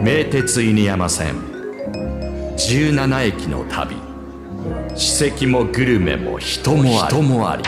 名鉄犬山線。17駅の旅。史跡もグルメも人もあり。人もあり。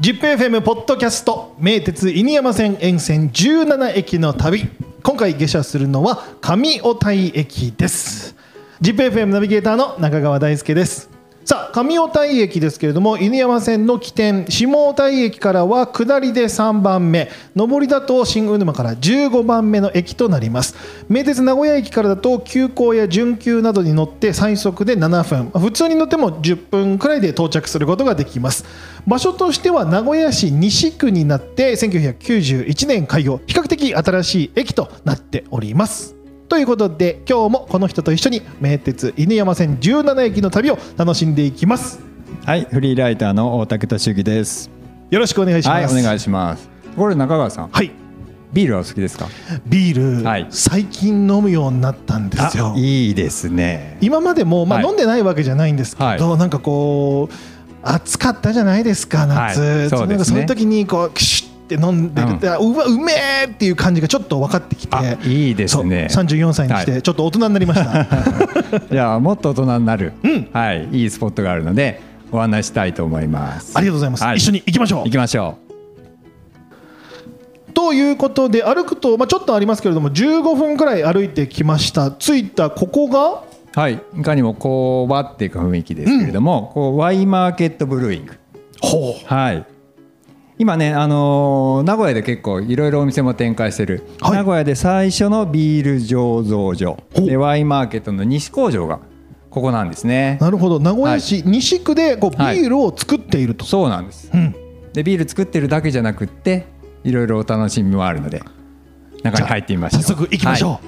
ZIPFM ポッドキャスト。名鉄犬山線沿線17駅の旅。今回下車するのは上小台駅です。ZIPFM ナビゲーターの中川大輔ですさあ上小台駅ですけれども犬山線の起点下小台駅からは下りで3番目。上りだと新雲沼から15番目の駅となります。名鉄名古屋駅からだと急行や準急などに乗って最速で7分。普通に乗っても10分くらいで到着することができます。場所としては名古屋市西区になって1991年開業。比較的新しい駅となっております。ということで今日もこの人と一緒に名鉄犬山線17駅の旅を楽しんでいきます。はい、フリーライターの大竹俊之です。よろしくお願いします。はい、お願いします。これ中川さん、はい。ビールはお好きですか？ビール、はい。最近飲むようになったんですよ。いいですね。今までも、まあ、はい。飲んでないわけじゃないんですけど、はなんかこう暑かったじゃないですか夏、はい。そうですね。そういう時にこうキシュッて飲んでるって、あうわうめえっていう感じがちょっと分かってきて。あ、いいですね。そう34歳にしてちょっと大人になりました、いや、もっと大人になる、うん。はい、いいスポットがあるのでお話ししたいと思います。ありがとうございます、はい。一緒に行きましょう。行きましょということで歩くと、まあ、ちょっとありますけれども15分くらい歩いてきました。着いたここが？う。はい、いかにも工場っていうか雰囲気ですけれども、こうワイマーケットブルーイング。ほはい。今ね、あのー名古屋で結構いろいろお店も展開してる、はい。名古屋で最初のビール醸造所。でワインマーケットの西工場がここなんですね。なるほど。名古屋市西区でこうビはい。ールを作っていると、そうなんです。うん。でビール作ってるだけじゃなくっていろいろお楽しみもあるので中に入ってみましょう早速行きましょう、は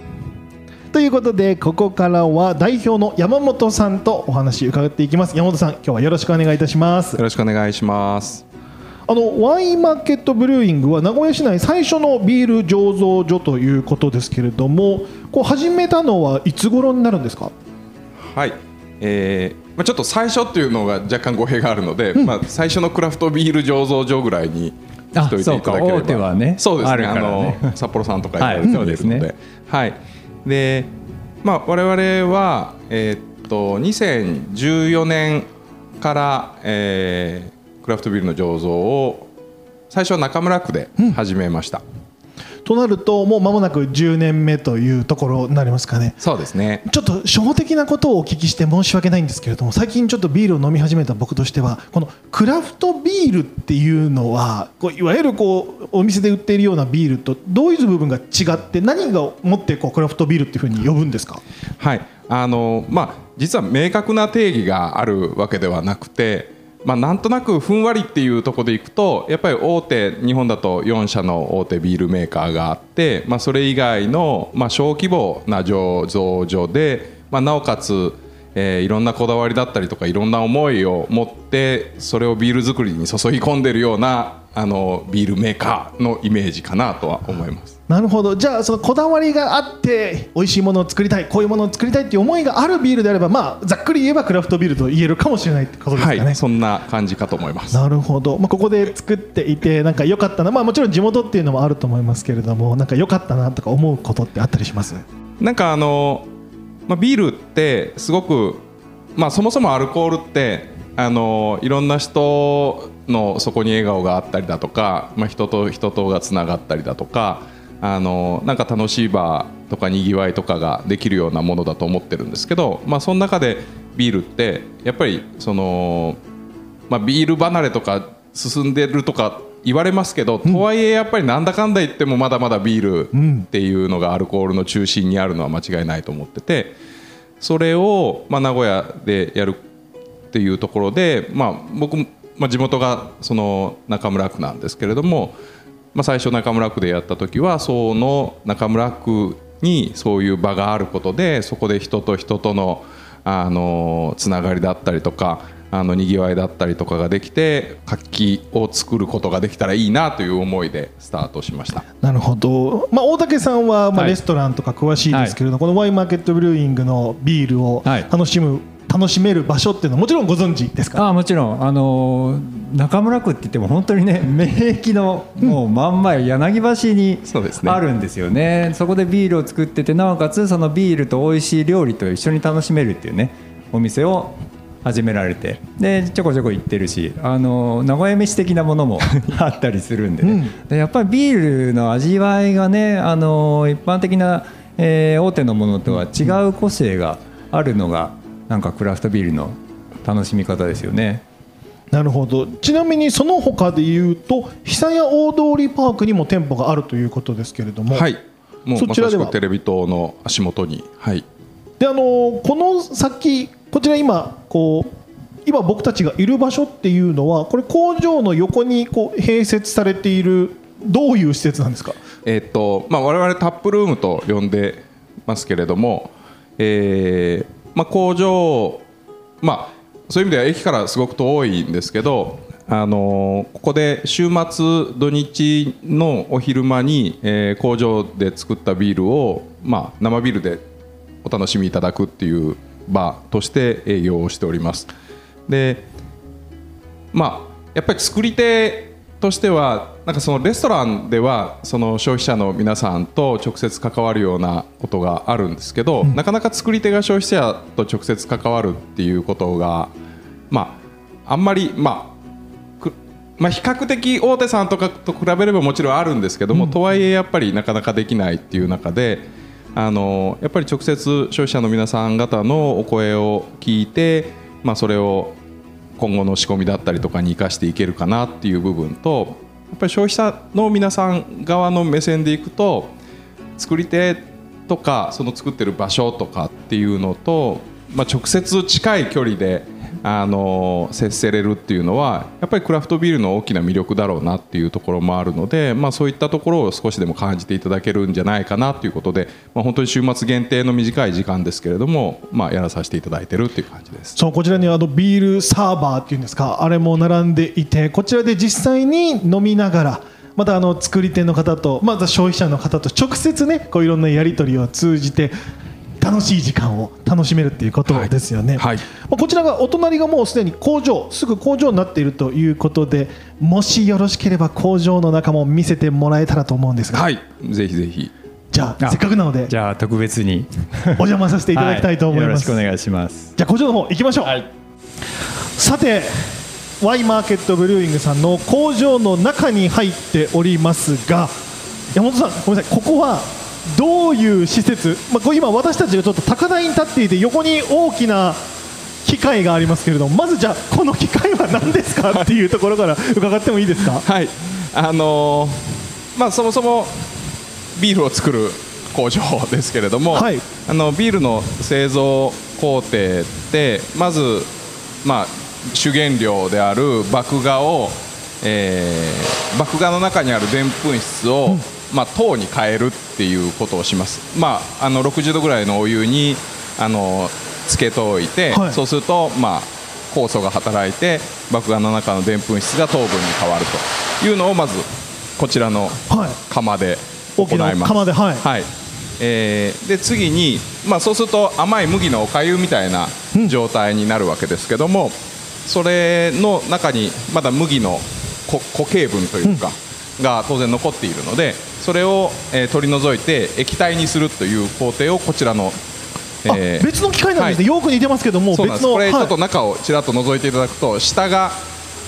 ということでここからは代表の山本さんとお話伺っていきます。山本さん今日はよろしくお願いいたします。よろしくお願いします。あのワインマーケットブルーイングは名古屋市内最初のビール醸造所ということですけれどもこう始めたのはいつ頃になるんですか？はい。えーまあ、ちょっと最初っていうのが若干語弊があるので、まあ、最初のクラフトビール醸造所ぐらいにしといていただければ。はねそうですね。ああの札幌さんとかはいいろいろそうですね。出るのではい。でまあ我々は、えーっと2014年から、えークラフトビールの醸造を最初は中村区で始めました、となるともう間もなく10年目というところになりますかね。そうですね。ちょっと初歩的なことをお聞きして申し訳ないんですけれども最近ちょっとビールを飲み始めた僕としてはこのクラフトビールっていうのはこういわゆるこうお店で売っているようなビールとどういう部分が違って何がもってこうクラフトビールっていうふうに呼ぶんですか？はい。あのまあ、実は明確な定義があるわけではなくて、まあ、なんとなくふんわりっていうところでいくとやっぱり大手日本だと4社の大手ビールメーカーがあって、まあ、それ以外の、まあ、小規模な醸造所で、まあ、なおかつ、えーいろんなこだわりだったりとかいろんな思いを持ってそれをビール作りに注ぎ込んでるようなあのビールメーカーのイメージかなとは思います。なるほどじゃあそのこだわりがあって美味しいものを作りたいこういうものを作りたいっていう思いがあるビールであればまあざっくり言えばクラフトビールと言えるかもしれないってことですかね。はい、そんな感じかと思います。なるほど、まあ、ここで作っていてなんか良かったな、まあ、もちろん地元っていうのもあると思いますけれどもなんか良かったなとか思うことってあったりします？なんかあの、まあ、ビールってすごく、まあ、そもそもアルコールってあのいろんな人のそこに笑顔があったりだとか、まあ、人と人とがつながったりだとかあのなんか楽しい場とかにぎわいとかができるようなものだと思ってるんですけど、まあ、その中でビールってやっぱりその、まあ、ビール離れとか進んでるとか言われますけど、とはいえやっぱりなんだかんだ言ってもまだまだビールっていうのがアルコールの中心にあるのは間違いないと思っててそれを、まあ、名古屋でやるっていうところで、まあ、僕も、まあ、地元がその中村区なんですけれども、まあ、最初中村区でやった時はその中村区にそういう場があることでそこで人と人とのあのつながりだったりとかあのにぎわいだったりとかができて活気を作ることができたらいいなという思いでスタートしました。なるほど、まあ、大竹さんはまあはい。レストランとか詳しいですけれど、このワインマーケットブルーイングのビールをはい。楽しむ楽しめる場所っていうのはもちろんご存知ですか？あもちろん、あのー中村区って言っても本当にね 名駅のもう真ん前柳橋にそうですね。あるんですよね。そこでビールを作っててなおかつそのビールと美味しい料理と一緒に楽しめるっていうねお店を始められて。でちょこちょこ行ってるし、あのー名古屋飯的なものも あったりするんで,、ね。でやっぱりビールの味わいがね、あのー一般的な、えー大手のものとは違う個性があるのがなんかクラフトビールの楽しみ方ですよね。なるほど。ちなみにその他で言うと久屋大通パークにも店舗があるということですけれども、はい。もうそちらでは？くテレビ塔の足元に。はい。であのこの先こちら今こう今僕たちがいる場所っていうのはこれ工場の横にこう併設されているどういう施設なんですか？えーっとまあ、我々タップルームと呼んでますけれども、えーまあ、工場、まあ、そういう意味では駅からすごく遠いんですけど、あのここで週末土日のお昼間に、えー工場で作ったビールを、まあ、生ビールでお楽しみいただくっていう場として営業をしております。でまあ、やっぱり作り手としてはなんかそのレストランではその消費者の皆さんと直接関わるようなことがあるんですけど、なかなか作り手が消費者と直接関わるっていうことが、まあ、あんまり、まあくまあ、比較的大手さんとかと比べればもちろんあるんですけども、とはいえやっぱりなかなかできないっていう中であのやっぱり直接消費者の皆さん方のお声を聞いて、まあ、それを今後の仕込みだったりとかに生かしていけるかなっていう部分とやっぱり消費者の皆さん側の目線でいくと作り手とかその作ってる場所とかっていうのと、まあ、直接近い距離であの接せれるっていうのはやっぱりクラフトビールの大きな魅力だろうなっていうところもあるので、まあ、そういったところを少しでも感じていただけるんじゃないかなということで、まあ、本当に週末限定の短い時間ですけれども、まあ、やらさせていただいてるっていう感じです。そうこちらにあのビールサーバーっていうんですかあれも並んでいてこちらで実際に飲みながらまたあの作り手の方とまた消費者の方と直接ねこういろんなやり取りを通じて楽しい時間を楽しめるっていうことですよね、はい。まあこちらがお隣がもうすでに工場すぐ工場になっているということでもしよろしければ工場の中も見せてもらえたらと思うんですが、はい、ぜひぜひ。じゃあせっかくなのでじゃあ特別に。お邪魔させていただきたいと思いはよろます、しくお願いします。じゃあ工場の方行きましょう、さてワイマーケットブリューイングさんの工場の中に入っておりますが山本さんごめんなさい。ここはどういう施設、まあ、今私たちがちょっと高台に立っていて横に大きな機械がありますけれどもまずじゃあこの機械は何ですかっていうところから伺ってもいいですか？はい、あのーまあそもそもビールを作る工場ですけれども、はい。あのビールの製造工程ってまずまあ主原料である麦芽を、えー麦芽の中にあるでんぷん質を、まあ糖に変えるっていうことをします。まああの60度ぐらいのお湯にあのつけておいて、はい。そうするとまあ酵素が働いて麦芽の中のでんぷん質が糖分に変わるというのをまずこちらのはい。釜で行います。釜ではい。はい。えーで次に、まあ、そうすると甘い麦のおかゆみたいな状態になるわけですけども、それの中にまだ麦のこ固形分というか、が当然残っているのでそれを、えー取り除いて液体にするという工程をこちらの、あ別の機械なんですね、はい。よく似てますけどもこれちょっとはい中をちらっと覗いていただくと下が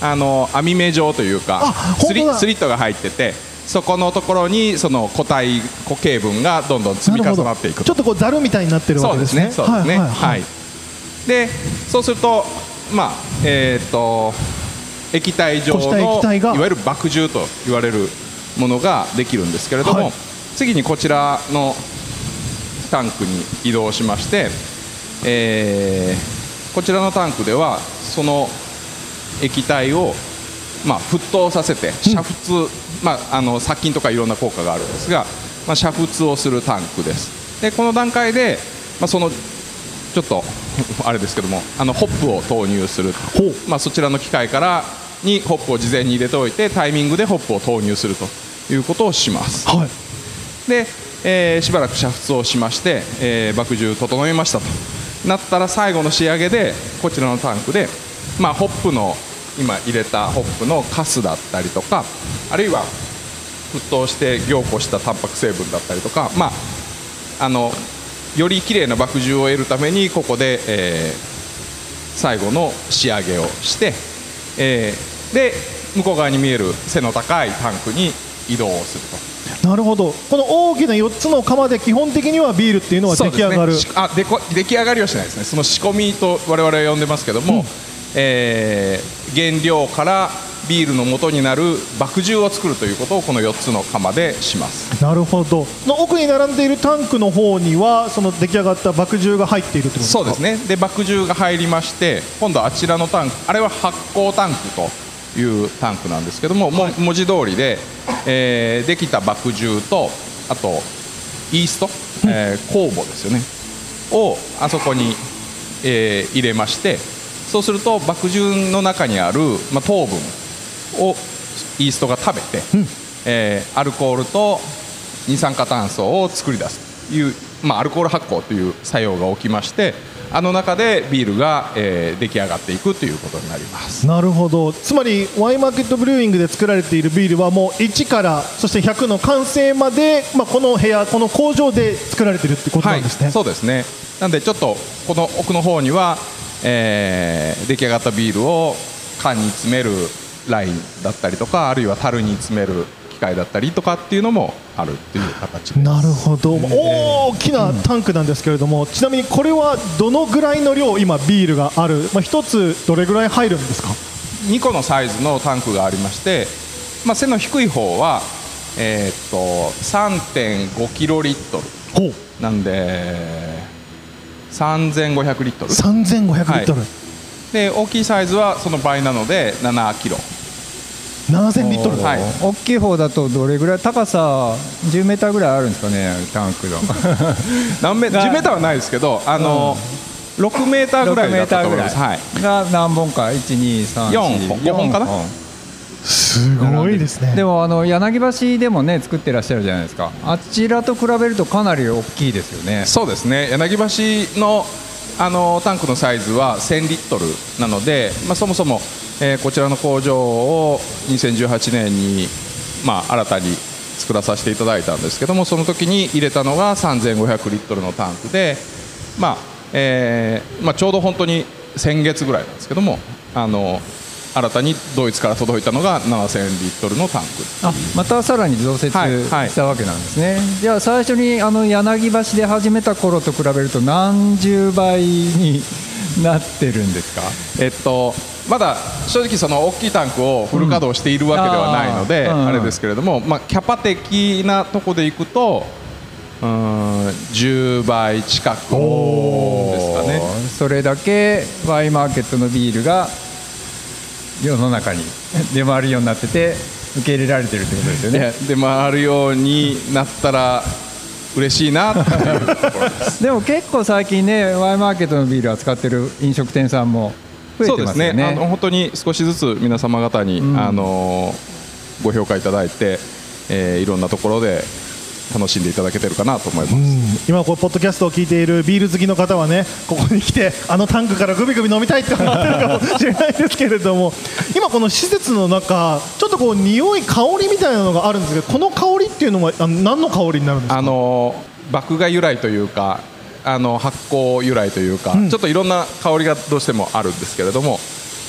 あの網目状というかスリスリットが入っててそこのところにその固体固形分がどんどん積み重なっていくちょっとこうざるみたいになってるわけですね。ね。そうですね。はいはいでそうするとまあえっと液体状のいわゆる麦汁と言われるものができるんですけれども、はい。次にこちらのタンクに移動しまして、えーこちらのタンクではその液体を、まあ、沸騰させて煮沸、まあ、あの殺菌とかいろんな効果があるんですが、まあ、煮沸をするタンクです。でこの段階で、まあ、そのちょっと あれですけどもあのホップを投入する。まあ、そちらの機械からにホップを事前に入れておいてタイミングでホップを投入するということをします。はい。で、えーしばらく煮沸をしまして、えー、麦汁整えましたと。なったら最後の仕上げでこちらのタンクで、まあ、ホップの今入れたホップのカスだったりとかあるいは沸騰して凝固したタンパク成分だったりとか、まあ、あのより綺麗な麦汁を得るためにここで、えー最後の仕上げをして、えーで向こう側に見える背の高いタンクに移動をすると。なるほど。この大きな4つの釜で基本的にはビールっていうのは出来上がる、ねしあでこ出来上がりはしないですね。その仕込みと我々は呼んでますけども、えー原料からビールの元になる麦汁を作るということをこの4つの釜でします。なるほど。の奥に並んでいるタンクの方にはその出来上がった麦汁が入っているってことですか？そうですね。で麦汁が入りまして今度あちらのタンクあれは発酵タンクというタンクなんですけども、もう文字通りで、えーできた麦汁とあとイースト、えー酵母ですよね。をあそこに、えー入れましてそうすると麦汁の中にある、まあ、糖分をイーストが食べて、えーアルコールと二酸化炭素を作り出すという、まあ、アルコール発酵という作用が起きましてあの中でビールが、えー出来上がっていくということになります。なるほど。つまりワインマーケットブリューイングで作られているビールはもう1からそして100の完成まで、まあ、この部屋この工場で作られているってことなんですね、はい、そうですね。なんでちょっとこの奥の方には、えー出来上がったビールを缶に詰めるラインだったりとかあるいは樽に詰める機械だったりとかっていうのもあるっていう形です。なるほど、大きなタンクなんですけれども、ちなみにこれはどのぐらいの量、今、ビールがある、まあ、一つどれぐらい入るんですか、2個のサイズのタンクがありまして、まあ、背の低い方は、えーっと3.5キロリットルほう。なんで3500リットル。3500リットル、で大きいサイズはその倍なので7キロ7000リットル、はい。大きい方だとどれぐらい高さ10メーターぐらいあるんですかねタンクの。何メが10メーターはないですけどあの、6メーターぐらいだったと思います、はい、が何本か？123四。本。五本。かな？すごいですね。でもあの柳橋でもね作ってらっしゃるじゃないですか。あちらと比べるとかなり大きいですよね。そうですね。柳橋のあのタンクのサイズは1000リットルなので、まあ、そもそも、えーこちらの工場を2018年に、まあ、新たに作らさせていただいたんですけどもその時に入れたのが3500リットルのタンクで、まあえーまあ、ちょうど本当に先月ぐらいなんですけどもあの新たにドイツから届いたのが7000リットルのタンク。あまたさらに増設はいはいしたわけなんですね、じゃあ最初にあの柳橋で始めた頃と比べると何十倍になってるんですか？えっと、まだ正直その大きいタンクをフル稼働しているわけではないので、うん。あれですけれども、まあ、キャパ的なとこでいくとうーん10倍近くですかね。それだけワインマーケットのビールが世の中に出回るようになってて受け入れられてるってことですよね。でで回るようになったら嬉しいなでも結構最近ねワインマーケットのビール扱ってる飲食店さんも増えそうでてますね。ねあの本当に少しずつ皆様方に、ん。あのご評価いただいて、えーいろんなところで楽しんでいただけてるかなと思います。うん。今こうポッドキャストを聞いているビール好きの方はねここに来てあのタンクからグビグビ飲みたいって思ってるかもしれないですけれども 今この施設の中ちょっとこう匂い香りみたいなのがあるんですけどこの香りっていうのはあの何の香りになるんですか？あの麦芽由来というかあの発酵由来というか、ん。ちょっといろんな香りがどうしてもあるんですけれども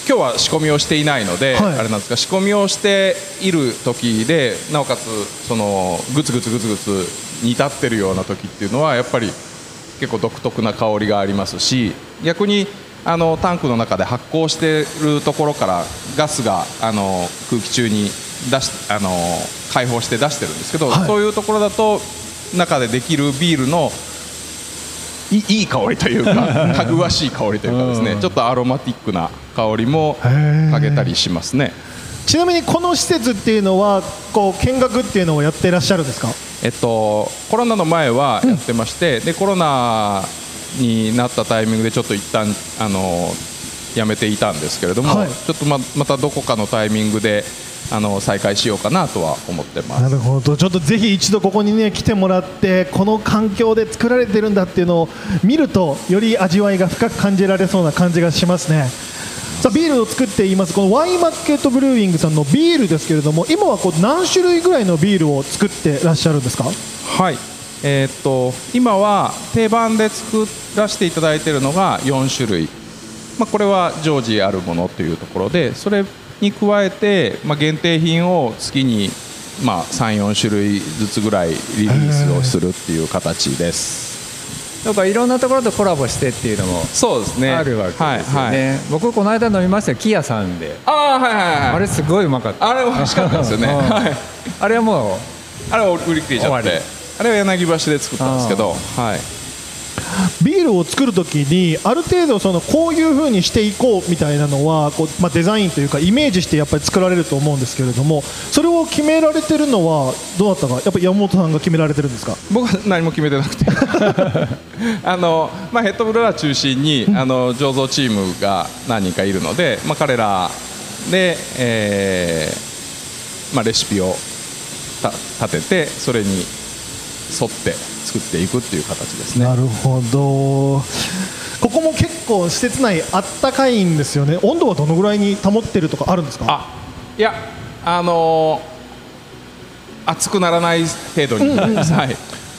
今日は仕込みをしていないので、はい。あれなんですが仕込みをしている時でなおかつそのグツグツグツグツ煮立ってるような時っていうのはやっぱり結構独特な香りがありますし逆にあのタンクの中で発酵してるところからガスがあの空気中に出しあの解放して出してるんですけど、はい。そういうところだと中でできるビールのいいい香りというかかぐわしい香りというかですね。ちょっとアロマティックな香りもかけたりしますね。ちなみにこの施設っていうのはこう見学っていうのをやっていらっしゃるんですか？えっと、コロナの前はやってまして、でコロナになったタイミングでちょっと一旦あのやめていたんですけれども、はい。ちょっとままたどこかのタイミングで、あの再開しようかなとは思ってます。なるほど。ちょっとぜひ一度ここにね来てもらってこの環境で作られてるんだっていうのを見るとより味わいが深く感じられそうな感じがしますね。さあビールを作っています。このワインマーケットブルーウィングさんのビールですけれども今はこう何種類ぐらいのビールを作ってらっしゃるんですか？はい。えーっと今は定番で作らせていただいているのが4種類、まあ、これは常時あるものというところでそれに加えて、まあ、限定品を月に、まあ、34種類ずつぐらいリリースをするっていう形です。やっぱいろんなところとコラボしてっていうのもそうですね。あるわけですよね、はいはい、僕この間飲みましたよキヤさんで。ああはいはいはい。あれすごいうまかった。あれ美味しかったですよね、うん。はい、あれはもうあれは売り切れちゃって。あれは柳橋で作ったんですけどはいビールを作るときにある程度そのこういう風にしていこうみたいなのはこう、まあ、デザインというかイメージしてやっぱり作られると思うんですけれどもそれを決められてるのはどうだったかやっぱり山本さんが決められてるんですか？僕は何も決めてなくて。あの、まあ、ヘッドブルワー中心にあの醸造チームが何人かいるので、まあ、彼らで、えーまあ、レシピをた立ててそれに沿って作っていくっていう形ですね。なるほど。ここも結構施設内あったかいんですよね。温度はどのぐらいに保ってるとかあるんですか？あいやあのー熱くならない程度に、はい。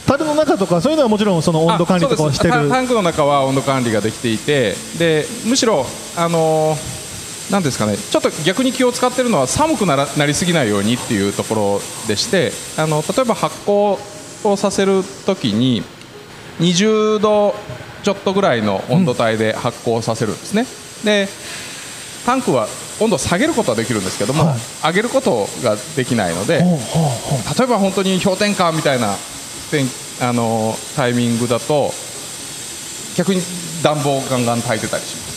樽の中とかそういうのはもちろんその温度管理とかをしてる。タンクの中は温度管理ができていてでむしろあのーなんですかね。ちょっと逆に気を使っているのは寒くならなりすぎないようにっていうところでしてあの例えば発酵をさせるときに20度ちょっとぐらいの温度帯で発酵させるんですね、でタンクは温度を下げることはできるんですけども、はい。上げることができないので、ほうほうほう。例えば本当に氷点下みたいな天あのタイミングだと逆に暖房をガンガン炊いてたりします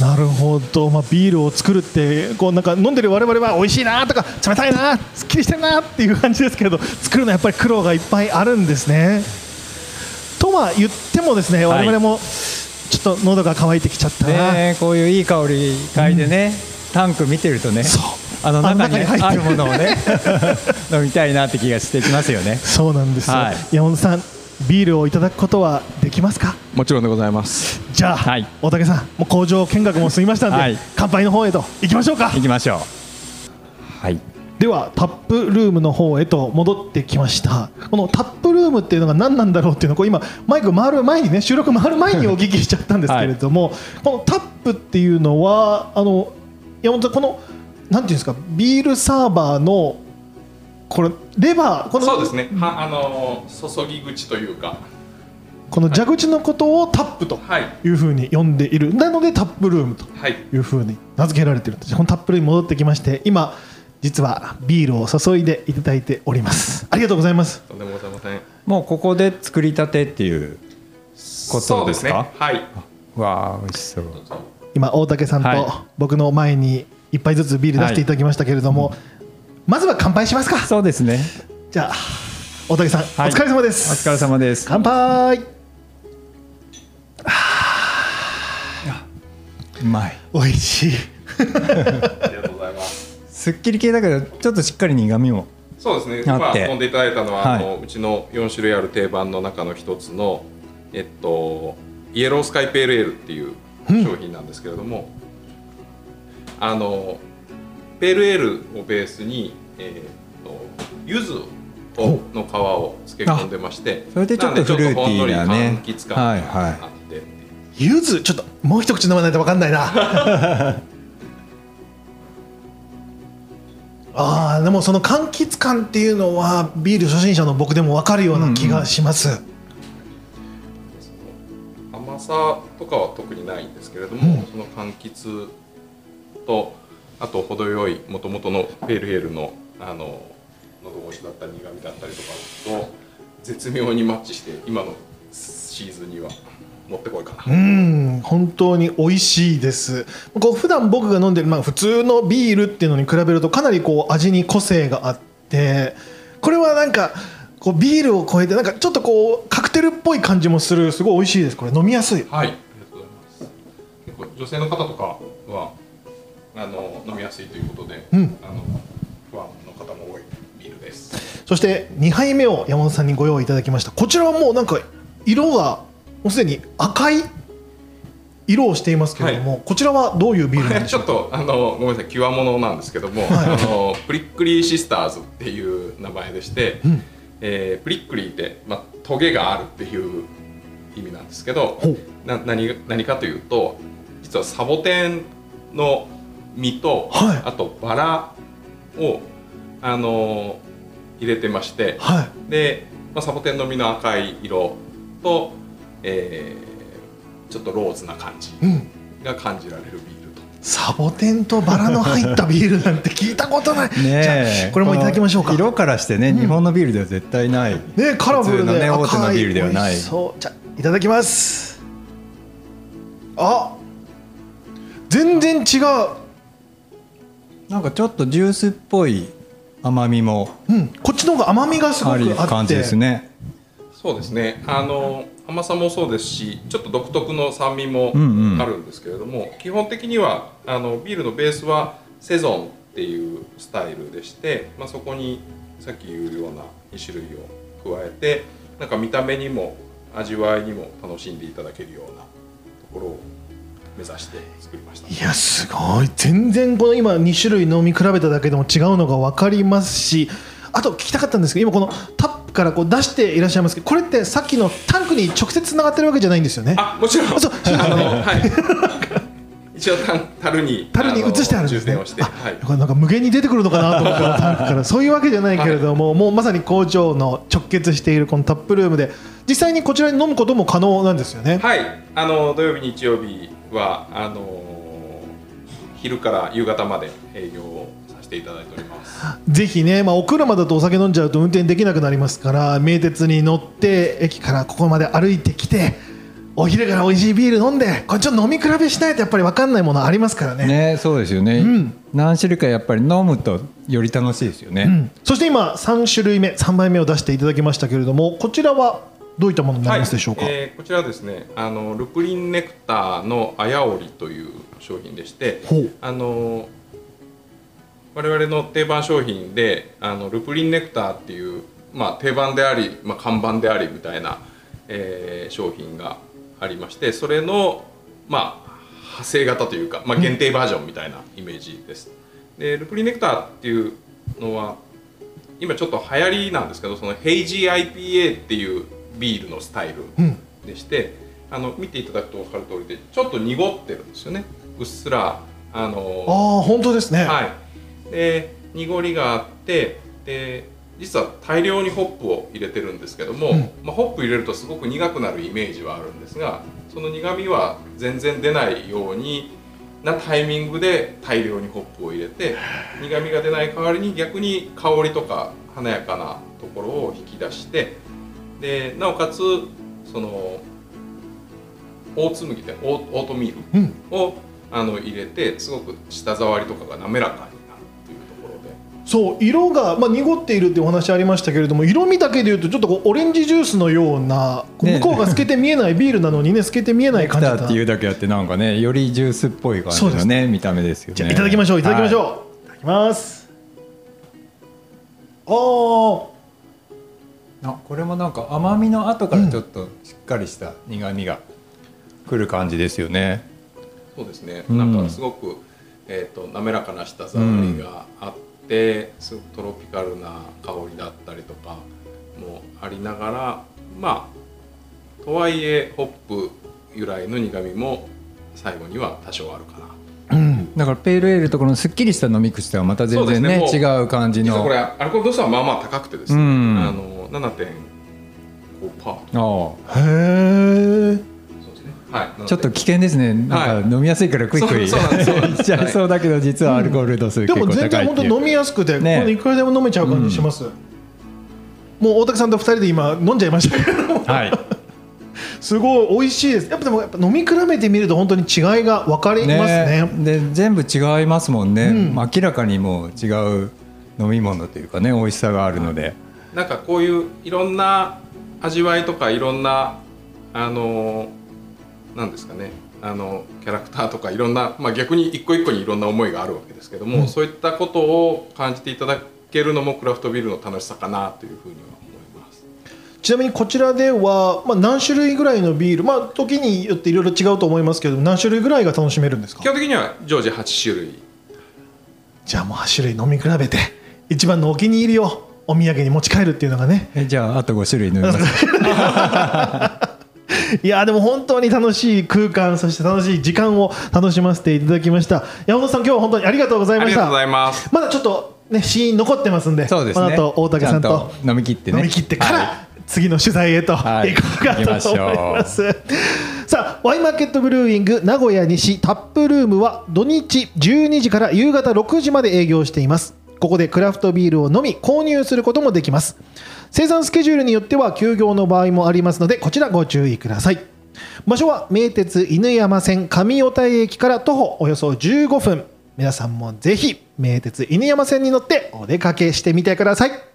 なるほど、まあ、ビールを作るってこうなんか飲んでる我々は美味しいなとか冷たいなすっきりしてるなっていう感じですけど作るのはやっぱり苦労がいっぱいあるんですね。とは言ってもですねはい。我々もちょっと喉が渇いてきちゃったな、ねこういういい香り嗅いでね、タンク見てるとねそう。あのあ中に中に入ってる。あるものをね 飲みたいなって気がしてきますよね。そうなんですよ、はい。山本さんビールをいただくことはできますか？もちろんでございますじゃあ、はい。大竹さんもう工場見学も済みましたんで、はい。乾杯の方へと行きましょうか。行きましょう。はい。ではタップルームの方へと戻ってきました。このタップルームっていうのが何なんだろうっていうのをこう今マイク回る前にね収録回る前にお聞きしちゃったんですけれども、このタップっていうのはあの山本さんこのなんていうんですかビールサーバーのこれレバーこのそうですね。はあの注ぎ口というかこの蛇口のことをタップとはい。いうふうに呼んでいる。なのでタップルームとはい。いうふうに名付けられているんです。このタップルームに戻ってきまして今実はビールを注いでいただいております。ありがとうございます。とんでもございません。もうここで作りたてっていうことですか？そうね。はい。わあ美味しそう。今大竹さんとはい。僕の前に一杯ずつビール出していただきましたけれども、まずは乾杯しますか。そうですね。じゃあ大竹さん、はい。お疲れ様でおす疲れ様です。乾杯うまい。美味しい。ありがとうございます。すっきり系だけどちょっとしっかり苦味もそうですね。今飲んでいただいたのは、はい。あのうちの4種類ある定番の中の一つのえっとイエロースカイペールエールっていう商品なんですけれども、あのペールエールをベースに、えー、と柚子をの皮を漬け込んでましてそれでちょっとフルーティーなね。なんでちょっとほんのり柑橘感はいがはいう柚子ちょっともう一口飲まないと分かんないな。あーでもその柑橘感っていうのはビール初心者の僕でも分かるような気がします、甘さとかは特にないんですけれども、うん。その柑橘とあと程よいもともとのペールエールのあの喉越しだったり苦味だったりとかと絶妙にマッチして今のシーズンにはもってこいか。な、うん本当に美味しいです。こう普段僕が飲んでる、まあ、普通のビールっていうのに比べるとかなりこう味に個性があってこれはなんかこうビールを超えてなんかちょっとこうカクテルっぽい感じもする。すごい美味しいです。これ飲みやすい。はいありがとうございます。結構女性の方とかはあの飲みやすいということで、うん。あの方も多いビールです。そして2杯目を山本さんにご用意いただきました。こちらはもうなんか色がもうすでに赤い色をしていますけれども、こちらはどういうビールなんでしちょっょうかとあのごめんなさい極物なんですけども、あのプリックリーシスターズっていう名前でして、ん。えープリックリーって、まあ、トゲがあるっていう意味なんですけどな何何かというと実はサボテンの実と、はい。あとバラをあの入れてまして、はい。で、まあ、サボテンの実の赤い色と、えーちょっとローズな感じうん。が感じられるビールと。サボテンとバラの入ったビールなんて聞いたことない、じゃねえあこれもいただきましょうか。色からしてね、日本のビールでは絶対ない。ねカラフル普通のでね大手のビールではない。そう。じゃあいただきます。あ全然違う。なんかちょっとジュースっぽい甘みもうん。こっちの方が甘みがすごあくあって。り感じですね。そうですね。あの甘さもそうですしちょっと独特の酸味もうんうんあるんですけれども、基本的にはあのビールのベースはセゾンっていうスタイルでして、まあ、そこにさっき言うような2種類を加えてなんか見た目にも味わいにも楽しんでいただけるようなところを目指して作りました。いやすごい全然この今2種類飲み比べただけでも違うのが分かりますしあと聞きたかったんですけど今このタップからこう出していらっしゃいますけどこれってさっきのタンクに直接つながってるわけじゃないんですよね？あもちろん。あそう。あの、はい、一応タン樽に樽に移してあるんですね。充填をして、はい、なんか無限に出てくるのかなと思ったらタンクからそういうわけじゃないけれども、もうまさに工場の直結しているこのタップルームで実際にこちらに飲むことも可能なんですよね？はい、あの土曜日、日曜日はあの昼から夕方まで営業をていただいております。ぜひね、まあ、お車だとお酒飲んじゃうと運転できなくなりますから名鉄に乗って駅からここまで歩いてきてお昼から美味しいビール飲んでこれちょっと飲み比べしないとやっぱり分かんないものありますからね。ねそうですよね、うん。何種類かやっぱり飲むとより楽しいですよね、うん。そして今3種類目3杯目を出していただきましたけれどもこちらはどういったものになりますでしょうか、はい。えーこちらはですねあのルプリンネクターのあやおりという商品でしてあの我々の定番商品であのルプリンネクターっていう、まあ、定番であり、まあ、看板でありみたいな、えー商品がありましてそれの、まあ、派生型というか、まあ、限定バージョンみたいなイメージです。でルプリンネクターっていうのは今ちょっと流行りなんですけどそのヘイジー IPA っていうビールのスタイルうん。でして、あの見ていただくと分かる通りでちょっと濁ってるんですよね。うっすらあのああ本当ですね、はい、で濁りがあってで実は大量にホップを入れてるんですけども、うん。まあ、ホップ入れるとすごく苦くなるイメージはあるんですがその苦みは全然出ないようになタイミングで大量にホップを入れて苦みが出ない代わりに逆に香りとか華やかなところを引き出してでなおかつその大紬でオーオートミールうん、をあの入れてすごく舌触りとかが滑らかそう色が、まあ、濁っているっていうお話ありましたけれども色味だけでいうとちょっとこうオレンジジュースのような、こうね。向こうが透けて見えないビールなのにね 透けて見えない感じだっていうだけあってなんかねよりジュースっぽい感じのね見た目ですよね。じゃあいただきましょういただきましょう、はい。い、ただきます。ああこれもなんか甘みの後からちょっとしっかりした苦みがくる感じですよね、そうですね、うんなんかすごく、えー、と滑らかな舌触りがあって、すごくトロピカルな香りだったりとかもありながらまあとはいえホップ由来の苦みも最後には多少あるかな。あうん。だからペールエールとこのすっきりした飲み口とはまた全然ねね。違う感じの。これアルコール度数はまあまあ高くてですね、うん。あの7.5パーあ。へえはい。ちょっと危険ですね。なんか飲みやすいからクイックいそうそうなんです。そうなんです。いっちゃいそうだけど実はアルコール度数で結構も全然高いっていう。本当飲みやすくて、ね。これいくらでも飲めちゃう感じします、もう大竹さんと二人で今飲んじゃいましたけど。はい。すごい美味しいです。やっぱでもやっぱ飲み比べてみると本当に違いが分かりますね。で全部違いますもんね、うん。明らかにもう違う飲み物というかね美味しさがあるので、なんかこういういろんな味わいとかいろんなあのなんですかね。あのキャラクターとかいろんな、まあ、逆に一個一個にいろんな思いがあるわけですけども、うん。そういったことを感じていただけるのもクラフトビールの楽しさかなというふうには思います。ちなみにこちらでは、まあ、何種類ぐらいのビールまあ時によっていろいろ違うと思いますけど何種類ぐらいが楽しめるんですか？基本的には常時8種類。じゃあもう8種類飲み比べて一番のお気に入りをお土産に持ち帰るっていうのがね。えじゃああと5種類飲みます いやでも本当に楽しい空間そして楽しい時間を楽しませていただきました。山本さん今日は本当にありがとうございました。ありがとうございます。まだちょっとねシーン残ってますんでそうですね。この後大竹さんと飲み切ってね。飲み切ってから、はい。次の取材へとはい。行こうかとう思います、さあワインマーケットブルーイング名古屋西タップルームは土日12時から夕方6時まで営業していますここでクラフトビールを飲み購入することもできます。生産スケジュールによっては休業の場合もありますのでこちらご注意ください。場所は名鉄犬山線上小田駅から徒歩およそ15分。皆さんもぜひ名鉄犬山線に乗ってお出かけしてみてください。